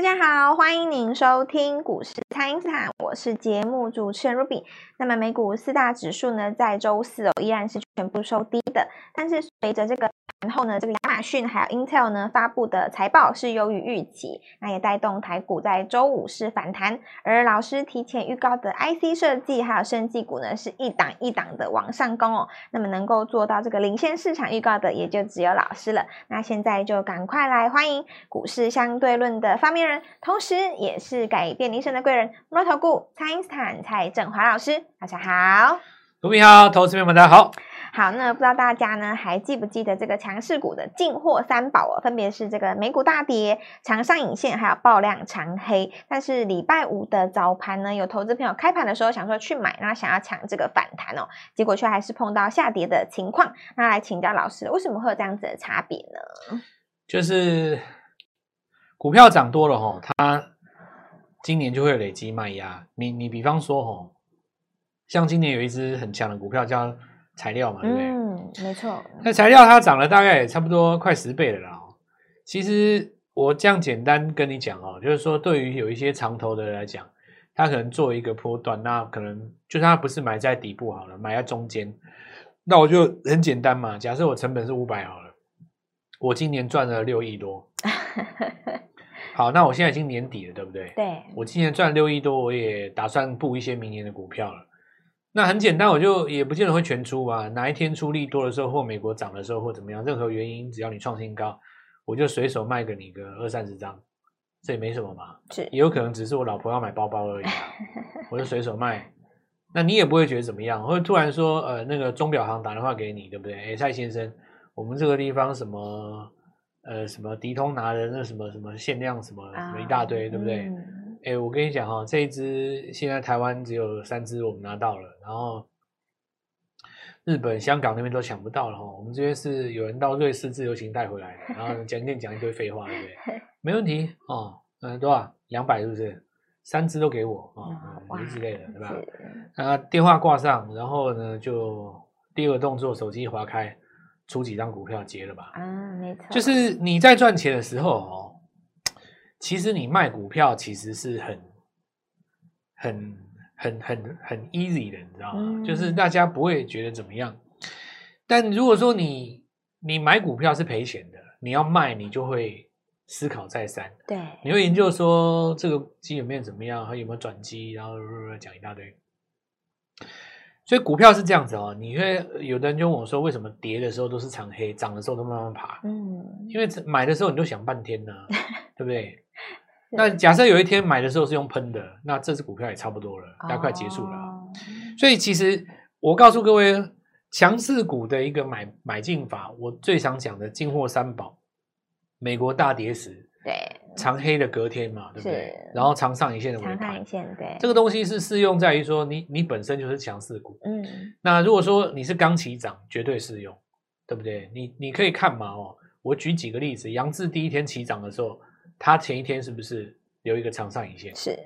大家好，欢迎您收听股市蔡因斯坦，我是节目主持人 Ruby。那么美股四大指数呢，在周四哦依然是全部收低的，但是随着这个然后呢，这个亚马逊还有 Intel 呢发布的财报是优于预期，那也带动台股在周五是反弹。而老师提前预告的 IC 设计还有生技股呢，是一档一档的往上攻哦。那么能够做到这个领先市场预告的，也就只有老师了。那现在就赶快来欢迎股市相对论的发明人，同时也是改变你一生的贵人——摩尔投顾蔡英斯坦蔡振华老师。大家好，各位好，投资朋友们大家好。好，那不知道大家呢还记不记得这个强势股的进货三宝哦？分别是这个美股大跌、长上影线，还有爆量长黑。但是礼拜五的早盘呢，有投资朋友开盘的时候想说去买，然后想要抢这个反弹哦，结果却还是碰到下跌的情况。那来请教老师，为什么会有这样子的差别呢？就是股票涨多了哈，它今年就会累积卖压。你你比方说哈。像今年有一只很强的股票叫材料嘛，对不对？嗯，没错。那材料它涨了大概也差不多快十倍了啦。其实我这样简单跟你讲哦，就是说对于有一些长投的人来讲，他可能做一个波段，那可能就算他不是买在底部好了，买在中间，那我就很简单嘛。假设我成本是五百好了，我今年赚了六亿多。好，那我现在已经年底了，对不对？对。我今年赚六亿多，我也打算布一些明年的股票了。那很简单，我就也不见得会全出啊。哪一天出力多的时候，或美国涨的时候，或怎么样，任何原因，只要你创新高，我就随手卖给你个二三十张，这也没什么嘛。是，也有可能只是我老婆要买包包而已，我就随手卖。那你也不会觉得怎么样，或者突然说，呃，那个钟表行打电话给你，对不对？哎，蔡先生，我们这个地方什么，呃，什么迪通拿的那什么什么限量什么什么一大堆，啊、对不对？嗯哎，我跟你讲哈，这一支现在台湾只有三支我们拿到了，然后日本、香港那边都抢不到了哈。我们这边是有人到瑞士自由行带回来的，然后讲一讲一堆废话，对不对？没问题哦，嗯，多少？两百是不是？三支都给我啊，哦、之类的，对吧？啊，电话挂上，然后呢，就第二个动作，手机划开，出几张股票结了吧？嗯，没错，就是你在赚钱的时候哦。其实你卖股票其实是很、很、很、很、很 easy 的，你知道吗？嗯、就是大家不会觉得怎么样。但如果说你你买股票是赔钱的，你要卖你就会思考再三。对，你会研究说这个基本面怎么样，还有没有转机，然后讲一大堆。所以股票是这样子哦，你会有的人就问我说，为什么跌的时候都是长黑，涨的时候都慢慢爬？嗯，因为买的时候你就想半天呢、啊，对不对？那假设有一天买的时候是用喷的，那这支股票也差不多了，大概快结束了。哦、所以其实我告诉各位，强势股的一个买买进法，我最常讲的进货三宝：美国大跌时，对，长黑的隔天嘛，对不对？然后长上影线的尾盘，长上影线，对，这个东西是适用在于说你你本身就是强势股。嗯，那如果说你是刚起涨，绝对适用，对不对？你你可以看嘛，哦，我举几个例子，杨志第一天起涨的时候。它前一天是不是留一个长上影线？是，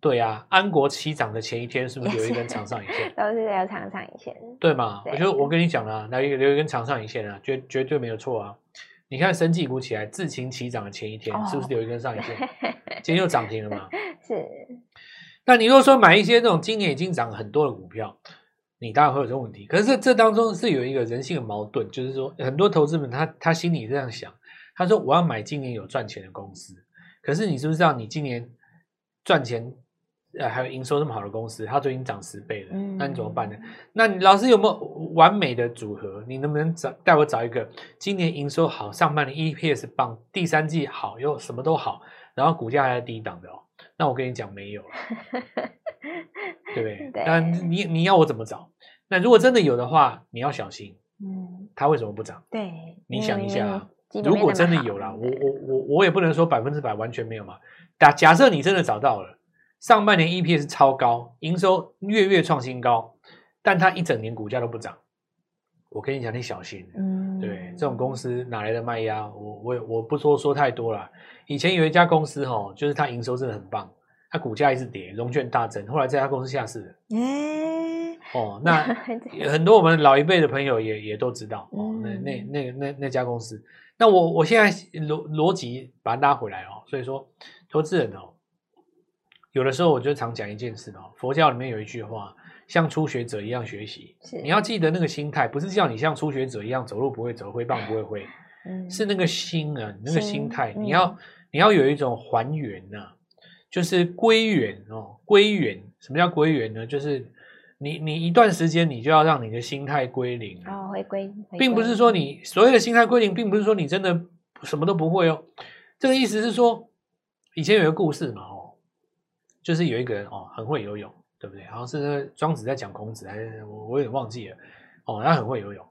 对啊。安国起涨的前一天是不是留一根长上影线？都是留长上影线，对嘛？对，我就我跟你讲了，留一个留一根长上影线啊，绝绝对没有错啊。你看生技股起来，自情起涨的前一天是不是留一根上影线？哦、今天又涨停了嘛？是。那你如果说买一些那种今年已经涨很多的股票，你当然会有这个问题。可是这这当中是有一个人性的矛盾，就是说很多投资们他他心里这样想。他说：“我要买今年有赚钱的公司，可是你知不知道，你今年赚钱，呃，还有营收这么好的公司，它都已经涨十倍了，那你怎么办呢？那你老师有没有完美的组合？你能不能找带我找一个今年营收好，上半年 EPS 棒，第三季好又什么都好，然后股价还在低档的哦？那我跟你讲，没有了，对不对？对，那你你要我怎么找？那如果真的有的话，你要小心。嗯，它为什么不涨？对，你想一下啊。”如果真的有了，我我我我也不能说百分之百完全没有嘛。假假设你真的找到了，上半年 EPS 超高，营收月月创新高，但它一整年股价都不涨，我跟你讲，你小心。嗯，对，这种公司哪来的卖压？我我我不说说太多了。以前有一家公司哦，就是它营收真的很棒，它股价一直跌，融券大增，后来这家公司下市了。欸、哦，那很多我们老一辈的朋友也也都知道哦，那那那那那家公司。那我我现在逻逻辑把它拉回来哦，所以说投资人哦，有的时候我就常讲一件事哦，佛教里面有一句话，像初学者一样学习，你要记得那个心态，不是叫你像初学者一样走路不会走，挥棒不会挥，嗯，是那个心啊，你那个心态，你要、嗯、你要有一种还原呐、啊，就是归元哦，归元，什么叫归元呢？就是。你你一段时间，你就要让你的心态归零哦，回归，并不是说你所谓的心态归零，并不是说你真的什么都不会哦。这个意思是说，以前有一个故事嘛，哦，就是有一个人哦，很会游泳，对不对？好像是庄子在讲孔子，还是我我有点忘记了哦。他很会游泳，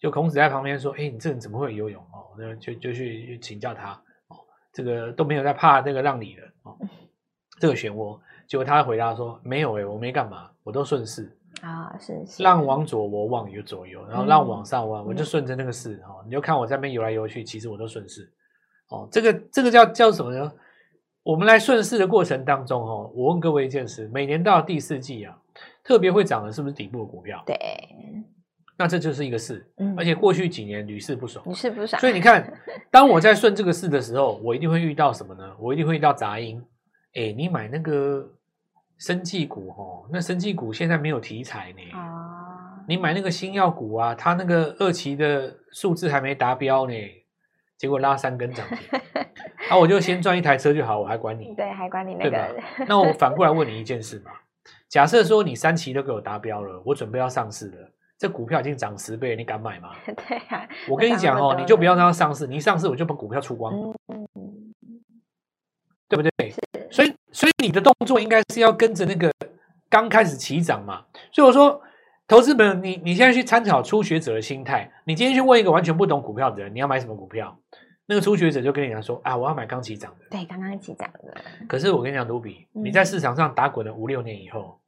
就孔子在旁边说：“哎，你这人怎么会游泳？”哦，那就就去请教他哦，这个都没有在怕那个让你的哦，这个漩涡。结果他回答说：“没有诶，我没干嘛，我都顺势啊，是是，浪往左我往右左右，然后浪往上弯，嗯、我就顺着那个势哈、嗯，你就看我在那边游来游去，其实我都顺势哦。这个这个叫叫什么呢？我们来顺势的过程当中哦，我问各位一件事：每年到第四季啊，特别会涨的是不是底部的股票？对，那这就是一个势，嗯，而且过去几年屡试不爽，屡试不爽。所以你看，当我在顺这个势的时候，我一定会遇到什么呢？我一定会遇到杂音。哎，你买那个。生技股哦，那生技股现在没有题材呢。啊，你买那个新药股啊，它那个二期的数字还没达标呢，结果拉三根涨停，啊，我就先赚一台车就好，我还管你？对，还管你那个？对？那我反过来问 你一件事嘛，假设说你三期都给我达标了，我准备要上市了，这股票已经涨十倍，你敢买吗？对啊，我跟你讲哦，你就不要让它上市，你一上市我就把股票出光。嗯对不对？你的动作应该是要跟着那个刚开始起涨嘛。所以我说，投资本，你你现在去参考初学者的心态。你今天去问一个完全不懂股票的人，你要买什么股票？那个初学者就跟你讲说啊，我要买刚起涨的。对，刚刚起涨的。可是我跟你讲，卢比，你在市场上打滚了五六年以后，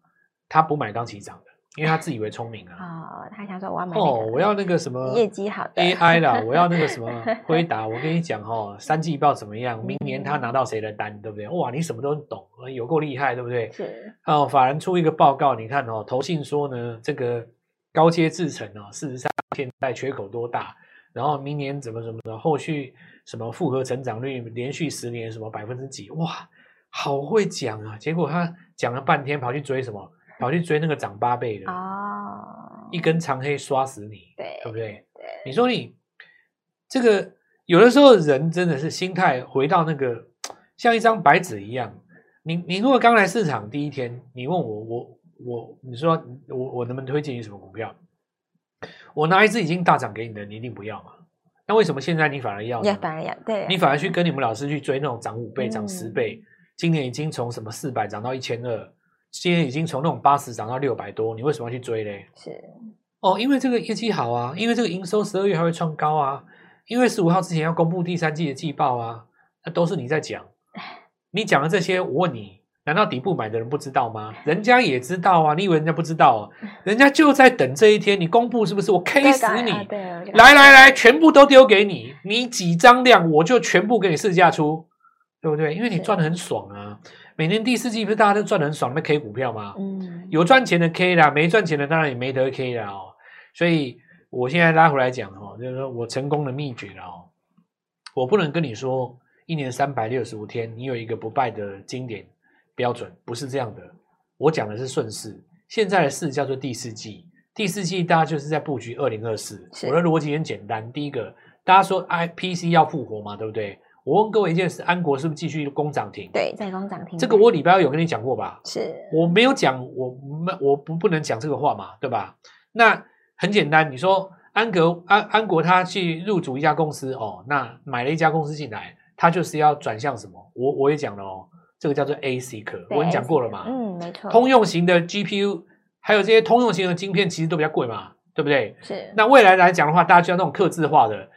他不买刚起涨的。因为他自以为聪明啊！哦，他想说我要买哦，我要那个什么业绩好的 AI 啦，我要那个什么 回答。我跟你讲哦，三季报怎么样？明年他拿到谁的单，对不对？哇，你什么都懂，有够厉害，对不对？是哦，法人出一个报告，你看哦，投信说呢，这个高阶制程哦，事实上现在缺口多大？然后明年怎么怎么的，后续什么复合成长率连续十年什么百分之几？哇，好会讲啊！结果他讲了半天，跑去追什么？跑去追那个涨八倍的哦，一根长黑刷死你，对，对不对？对，你说你这个有的时候人真的是心态回到那个像一张白纸一样。你你如果刚来市场第一天，你问我我我，你说我我能不能推荐你什么股票？我拿一支已经大涨给你的，你一定不要嘛？那为什么现在你反而要？也反而要，对，你反而去跟你们老师去追那种涨五倍、涨十倍，今年已经从什么四百涨到一千二。今天已经从那种八十涨到六百多，你为什么要去追嘞？是哦，因为这个业绩好啊，因为这个营收十二月还会创高啊，因为十五号之前要公布第三季的季报啊，那都是你在讲。你讲的这些，我问你，难道底部买的人不知道吗？人家也知道啊，你以为人家不知道啊？人家就在等这一天，你公布是不是？我 K 死你！来来来，全部都丢给你，你几张量我就全部给你市价出，对不对？因为你赚的很爽啊。每年第四季不是大家都赚的很爽，那 K 股票吗？嗯，有赚钱的 K 啦，没赚钱的当然也没得 K 啦哦。所以我现在拉回来讲哦，就是说我成功的秘诀了哦。我不能跟你说一年三百六十五天你有一个不败的经典标准，不是这样的。我讲的是顺势，现在的势叫做第四季，第四季大家就是在布局二零二四。我的逻辑很简单，第一个，大家说 IPC 要复活嘛，对不对？我问各位一件事：安国是不是继续攻涨停？对，在攻涨停。这个我礼拜二有跟你讲过吧？是，我没有讲，我没，我不不能讲这个话嘛，对吧？那很简单，你说安格安安国他去入主一家公司哦，那买了一家公司进来，他就是要转向什么？我我也讲了哦，这个叫做 ASIC，我跟你讲过了嘛？嗯，没错。通用型的 GPU 还有这些通用型的晶片，其实都比较贵嘛，对不对？是。那未来来讲的话，大家就要那种刻字化的。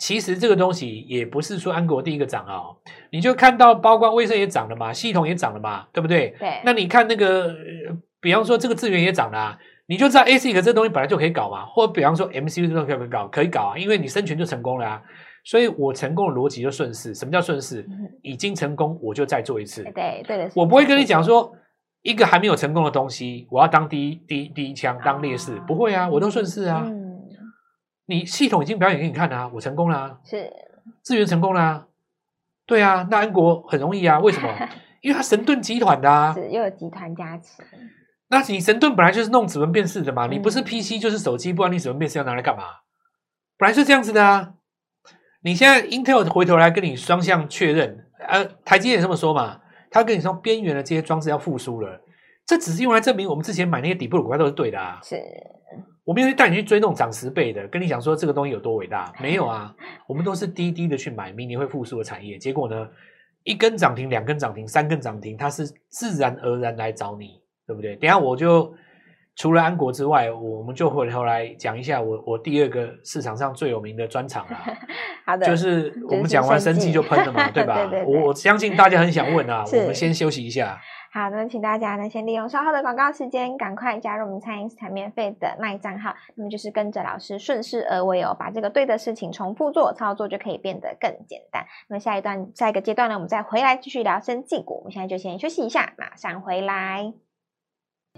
其实这个东西也不是说安国第一个涨啊、哦，你就看到包括威盛也涨了嘛，系统也涨了嘛，对不对？对。那你看那个，比方说这个资源也涨了、啊，你就知道 ASIC 这东西本来就可以搞嘛，或者比方说 MCU 这东西可以搞，可以搞啊，因为你生存就成功了啊。所以我成功的逻辑就顺势。什么叫顺势？已经成功，我就再做一次。对对的。我不会跟你讲说一个还没有成功的东西，我要当第一第一第一枪，当劣势，不会啊，我都顺势啊。嗯。你系统已经表演给你看了啊，我成功了啊。是。资源成功了、啊，对啊，那安国很容易啊，为什么？因为它神盾集团的啊，是又有集团加持。那你神盾本来就是弄指纹辨识的嘛，嗯、你不是 PC 就是手机，不然你指纹辨识要拿来干嘛？本来是这样子的啊。你现在 Intel 回头来跟你双向确认，呃，台积电也这么说嘛，他跟你说边缘的这些装置要复苏了，这只是用来证明我们之前买那些底部的股票都是对的啊。是，我没有带你去追那种涨十倍的，跟你讲说这个东西有多伟大，没有啊，我们都是低低的去买明年会复苏的产业，结果呢，一根涨停，两根涨停，三根涨停，它是自然而然来找你。对不对？等下我就除了安国之外，我们就回头来讲一下我我第二个市场上最有名的专场啦。好的，就是我们讲完生技就喷了嘛，对吧？对对对我我相信大家很想问啊，我们先休息一下。好，那么请大家呢先利用稍后的广告时间，赶快加入我们蔡因斯坦免费的麦账号，那么就是跟着老师顺势而为哦，把这个对的事情重复做，操作就可以变得更简单。那么下一段下一个阶段呢，我们再回来继续聊生技股。我们现在就先休息一下，马上回来。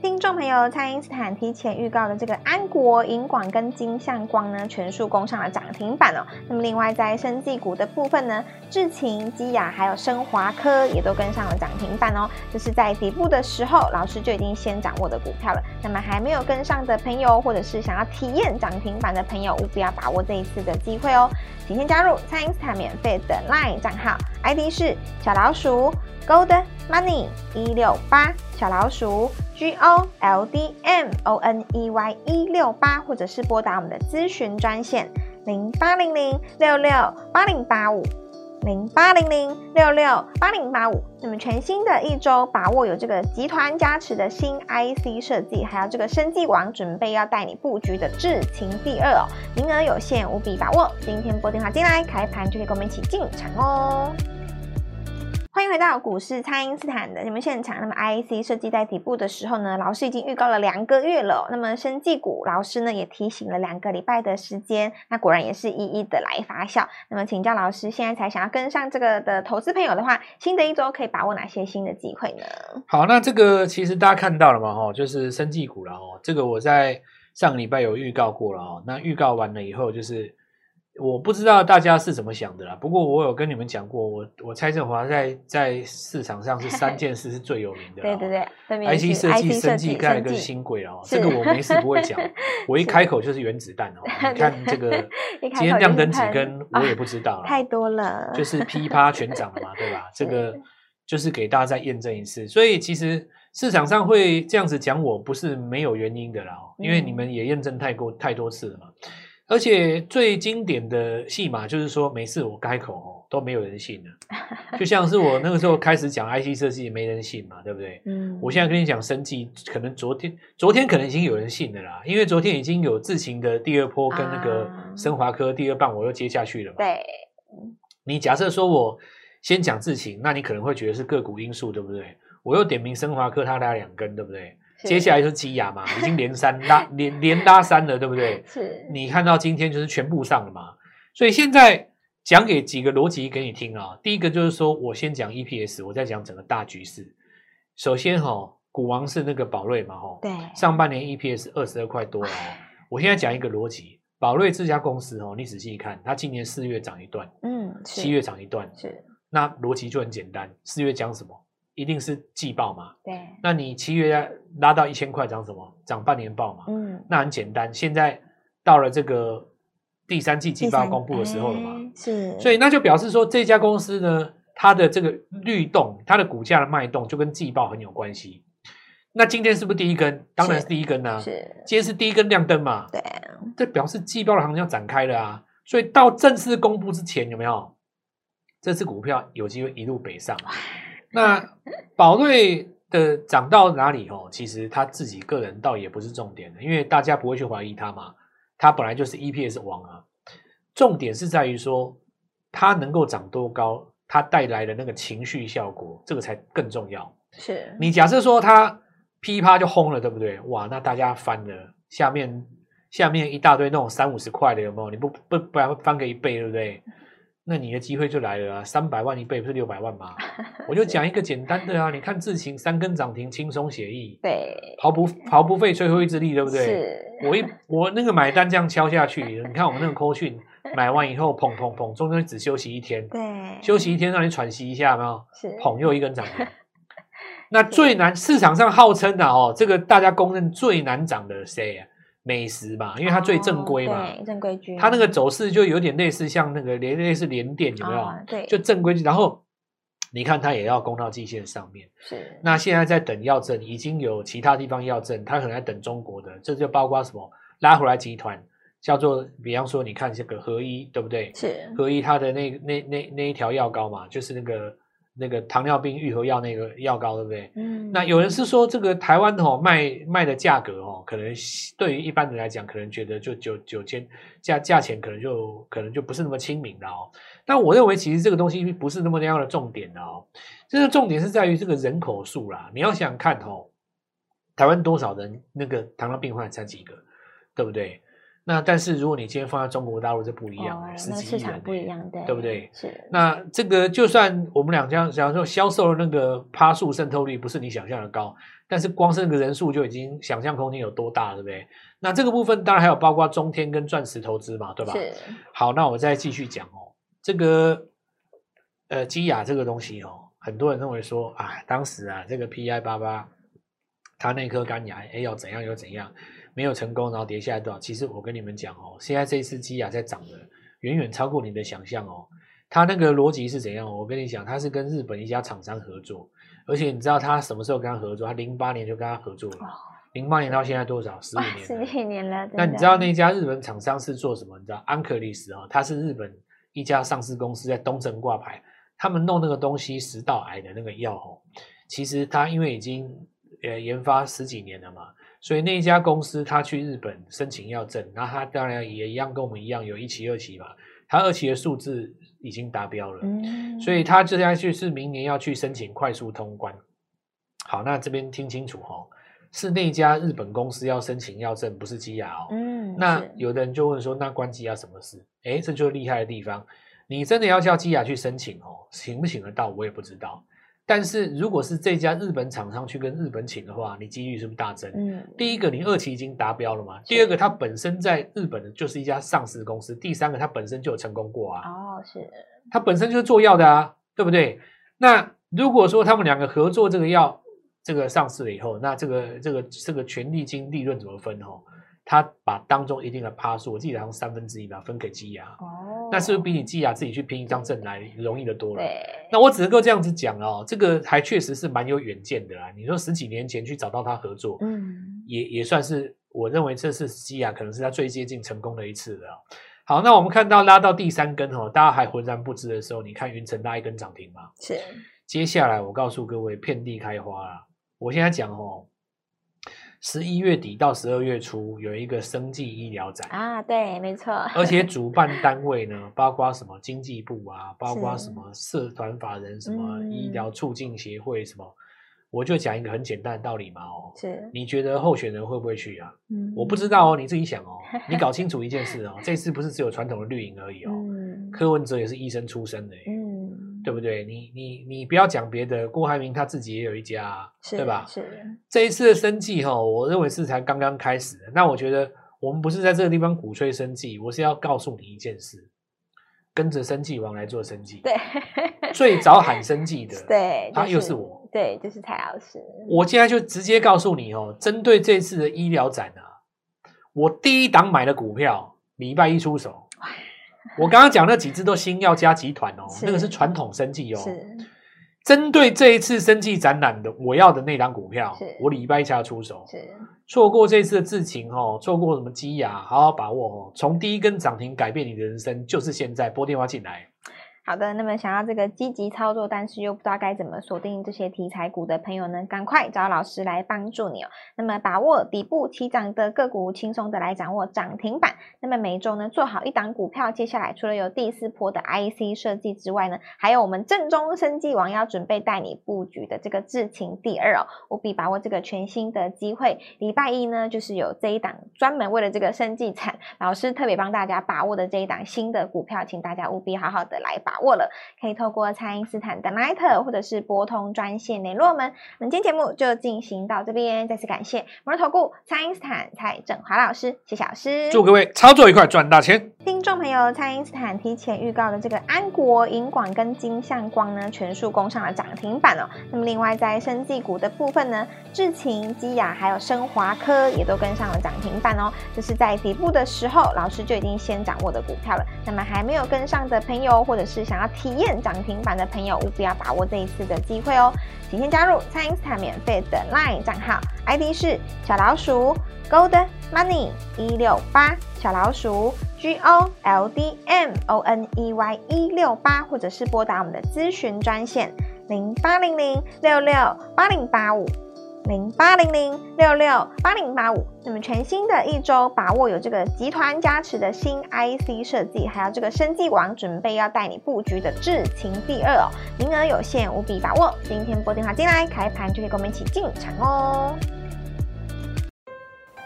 听众朋友，蔡因斯坦提前预告的这个安国、银广跟金相光呢，全数攻上了涨停板哦。那么另外在生技股的部分呢，智勤、基雅还有升华科也都跟上了涨停板哦。这是在底部的时候，老师就已经先掌握的股票了。那么还没有跟上的朋友，或者是想要体验涨停板的朋友，务必要把握这一次的机会哦。请先加入蔡因斯坦免费的 LINE 账号，ID 是小老鼠 Gold Money 一六八小老鼠。G O L D M O N E Y 一六八，或者是拨打我们的咨询专线零八零零六六八零八五零八零零六六八零八五。那么全新的一周，把握有这个集团加持的新 IC 设计，还有这个生技王准备要带你布局的智勤第二哦，名额有限，务必把握。今天拨电话进来，开盘就可以跟我们一起进场哦。欢迎回到股市，蔡因斯坦的节目现场。那么，IC 设计在底部的时候呢，老师已经预告了两个月了。那么，生技股老师呢也提醒了两个礼拜的时间，那果然也是一一的来发酵。那么，请教老师，现在才想要跟上这个的投资朋友的话，新的一周可以把握哪些新的机会呢？好，那这个其实大家看到了嘛，哈，就是生技股了哦。这个我在上个礼拜有预告过了哦。那预告完了以后，就是。我不知道大家是怎么想的啦，不过我有跟你们讲过，我我蔡振华在在市场上是三件事是最有名的。对对对，IC 设计、生技盖了个新贵哦，这个我没事不会讲，我一开口就是原子弹哦。你看这个今天亮灯几根，我也不知道了，太多了，就是噼啪全涨了嘛，对吧？这个就是给大家再验证一次，所以其实市场上会这样子讲，我不是没有原因的啦，因为你们也验证太过太多次了嘛。而且最经典的戏码就是说，每次我开口哦都没有人信了，就像是我那个时候开始讲 IC 设计，没人信嘛，对不对？嗯，我现在跟你讲生技，可能昨天昨天可能已经有人信了啦，因为昨天已经有智勤的第二波跟那个升华科第二棒我又接下去了嘛。对，你假设说我先讲智勤，那你可能会觉得是个股因素，对不对？我又点名升华科，它拉两根，对不对？接下来就是基亚嘛，已经连三拉 连连拉三了，对不对？是。你看到今天就是全部上了嘛，所以现在讲给几个逻辑给你听啊。第一个就是说我先讲 EPS，我再讲整个大局势。首先哈、哦，股王是那个宝瑞嘛，哈，对，上半年 EPS 二十二块多哦。我现在讲一个逻辑，宝瑞这家公司哦，你仔细看，它今年四月涨一段，嗯，七月涨一段，是。那逻辑就很简单，四月讲什么？一定是季报嘛？对，那你七月拉到一千块，涨什么？涨半年报嘛？嗯，那很简单。现在到了这个第三季季报公布的时候了嘛？是，所以那就表示说这家公司呢，它的这个律动，它的股价的脉动就跟季报很有关系。那今天是不是第一根？当然是第一根啊。是，今天是第一根亮灯嘛？对，这表示季报的行情要展开了啊。所以到正式公布之前，有没有这次股票有机会一路北上？那宝瑞的涨到哪里哦？其实他自己个人倒也不是重点的，因为大家不会去怀疑他嘛。他本来就是 EPS 王啊。重点是在于说，它能够涨多高，它带来的那个情绪效果，这个才更重要。是你假设说它噼啪就轰了，对不对？哇，那大家翻了，下面下面一大堆那种三五十块的有没有？你不不不然翻个一倍，对不对？那你的机会就来了啊！三百万一倍不是六百万吗？我就讲一个简单的啊，你看智勤三根涨停，轻松写意，对，毫不毫不费吹灰之力，对不对？是，我一我那个买单这样敲下去，你看我们那个扣讯 买完以后砰砰砰，中间只休息一天，对，休息一天让你喘息一下，有没有？是，砰又一根涨停。那最难市场上号称的哦，这个大家公认最难涨的谁啊？美食嘛，因为它最正规嘛，哦、对，正规军。它那个走势就有点类似像那个连类似联电，有没有？哦、对，就正规军。然后你看它也要攻到季线上面。是。那现在在等要证，已经有其他地方要证，它可能在等中国的，这就包括什么？拉回来集团叫做，比方说你看这个合一，对不对？是。合一它的那那那那一条药膏嘛，就是那个。那个糖尿病愈合药那个药膏对不对？嗯，那有人是说这个台湾哦卖卖的价格哦，可能对于一般人来讲，可能觉得就九九千价价钱可能就可能就不是那么亲民的哦。但我认为其实这个东西不是那么那样的重点的哦，这个重点是在于这个人口数啦。你要想想看哦，台湾多少人那个糖尿病患才几个，对不对？那但是如果你今天放在中国大陆，就不一样了，十几亿人，不一样，对，对不对？是。那这个就算我们两家假如说销售的那个趴数渗透率不是你想象的高，但是光是那个人数就已经想象空间有多大，对不对？那这个部分当然还有包括中天跟钻石投资嘛，对吧？是。好，那我再继续讲哦，这个呃基亚这个东西哦，很多人认为说啊，当时啊这个 PI 八八，它那颗肝癌，哎，要怎样又怎样。没有成功，然后跌下来多少？其实我跟你们讲哦，现在这一次基亚在涨的远远超过你的想象哦。它那个逻辑是怎样？我跟你讲，它是跟日本一家厂商合作，而且你知道它什么时候跟他合作？它零八年就跟他合作了，零八年到现在多少？十五年，十几年了。那你知道那家日本厂商是做什么？你知道安可利斯哦，它是日本一家上市公司，在东证挂牌，他们弄那个东西食道癌的那个药哦，其实它因为已经呃研发十几年了嘛。所以那一家公司，他去日本申请要证，那他当然也一样跟我们一样有一期、二期嘛。他二期的数字已经达标了，嗯，所以他接下去是明年要去申请快速通关。好，那这边听清楚哈，是那家日本公司要申请要证，不是基亚哦。嗯，那有的人就问说，那关基亚什么事？哎，这就是厉害的地方。你真的要叫基亚去申请哦，请不请得到我也不知道。但是如果是这家日本厂商去跟日本请的话，你几率是不是大增？嗯，第一个你二期已经达标了嘛，第二个它本身在日本的就是一家上市公司，第三个它本身就有成功过啊。哦，是，它本身就是做药的啊，对不对？那如果说他们两个合作这个药，这个上市了以后，那这个这个这个权利金利润怎么分哦？他把当中一定的趴数，我记得好像三分之一吧，分给基亚。哦，那是不是比你基亚自己去拼一张证来容易的多了？对。那我只能够这样子讲哦，这个还确实是蛮有远见的啦。你说十几年前去找到他合作，嗯，也也算是我认为这是基亚可能是他最接近成功的一次了。好，那我们看到拉到第三根哦，大家还浑然不知的时候，你看云层拉一根涨停嘛？是。接下来我告诉各位，遍地开花啦。我现在讲哦。十一月底到十二月初有一个生技医疗展啊，对，没错。而且 主办单位呢，包括什么经济部啊，包括什么社团法人，什么医疗促进协会什么，嗯、我就讲一个很简单的道理嘛，哦，是，你觉得候选人会不会去啊？嗯，我不知道哦，你自己想哦，你搞清楚一件事哦，这次不是只有传统的绿营而已哦，嗯、柯文哲也是医生出身的，嗯。对不对？你你你不要讲别的，郭台铭他自己也有一家，对吧？是这一次的生计哈，我认为是才刚刚开始的。那我觉得我们不是在这个地方鼓吹生计，我是要告诉你一件事，跟着生计王来做生计。对，最早喊生计的，对，他又是我，对，就是蔡老师。我现在就直接告诉你哦，针对这次的医疗展啊，我第一档买的股票，礼拜一出手。我刚刚讲那几只都新药加集团哦，那个是传统生技哦。是针对这一次生技展览的，我要的那档股票，我礼拜一下出手。是错过这次的事情哦，错过什么基亚，好好把握哦。从第一根涨停改变你的人生，就是现在拨电话进来。好的，那么想要这个积极操作，但是又不知道该怎么锁定这些题材股的朋友呢，赶快找老师来帮助你哦。那么把握底部起涨的个股，轻松的来掌握涨停板。那么每周呢，做好一档股票，接下来除了有第四波的 IC 设计之外呢，还有我们正宗生技王要准备带你布局的这个智勤第二哦，务必把握这个全新的机会。礼拜一呢，就是有这一档专门为了这个生技产，老师特别帮大家把握的这一档新的股票，请大家务必好好的来把把握了，可以透过蔡因斯坦的 LINE 或者是拨通专线联络我们。那么今天节目就进行到这边，再次感谢摩尔投顾蔡因斯坦蔡振华老师，谢谢老师，祝各位操作愉快，赚大钱。听众朋友，蔡因斯坦提前预告的这个安国、银广跟金相光呢，全数攻上了涨停板哦。那么另外在生技股的部分呢，智勤、基雅还有升华科也都跟上了涨停板哦。这是在底部的时候，老师就已经先掌握的股票了。那么还没有跟上的朋友，或者是想要体验涨停板的朋友，务必要把握这一次的机会哦。请先加入蔡英斯坦免费的 LINE 账号，ID 是小老鼠 Gold Money 一六八，小老鼠 G O L D M O N E Y 一六八，或者是拨打我们的咨询专线零八零零六六八零八五。零八零零六六八零八五，那么全新的一周，把握有这个集团加持的新 IC 设计，还有这个生技王准备要带你布局的智勤第二哦，名额有限，无比把握。今天拨电话进来，开盘就可以跟我们一起进场哦。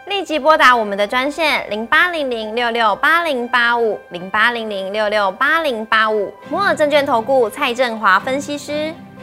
立即拨打我们的专线零八零零六六八零八五零八零零六六八零八五，摩尔证券投顾蔡振华分析师。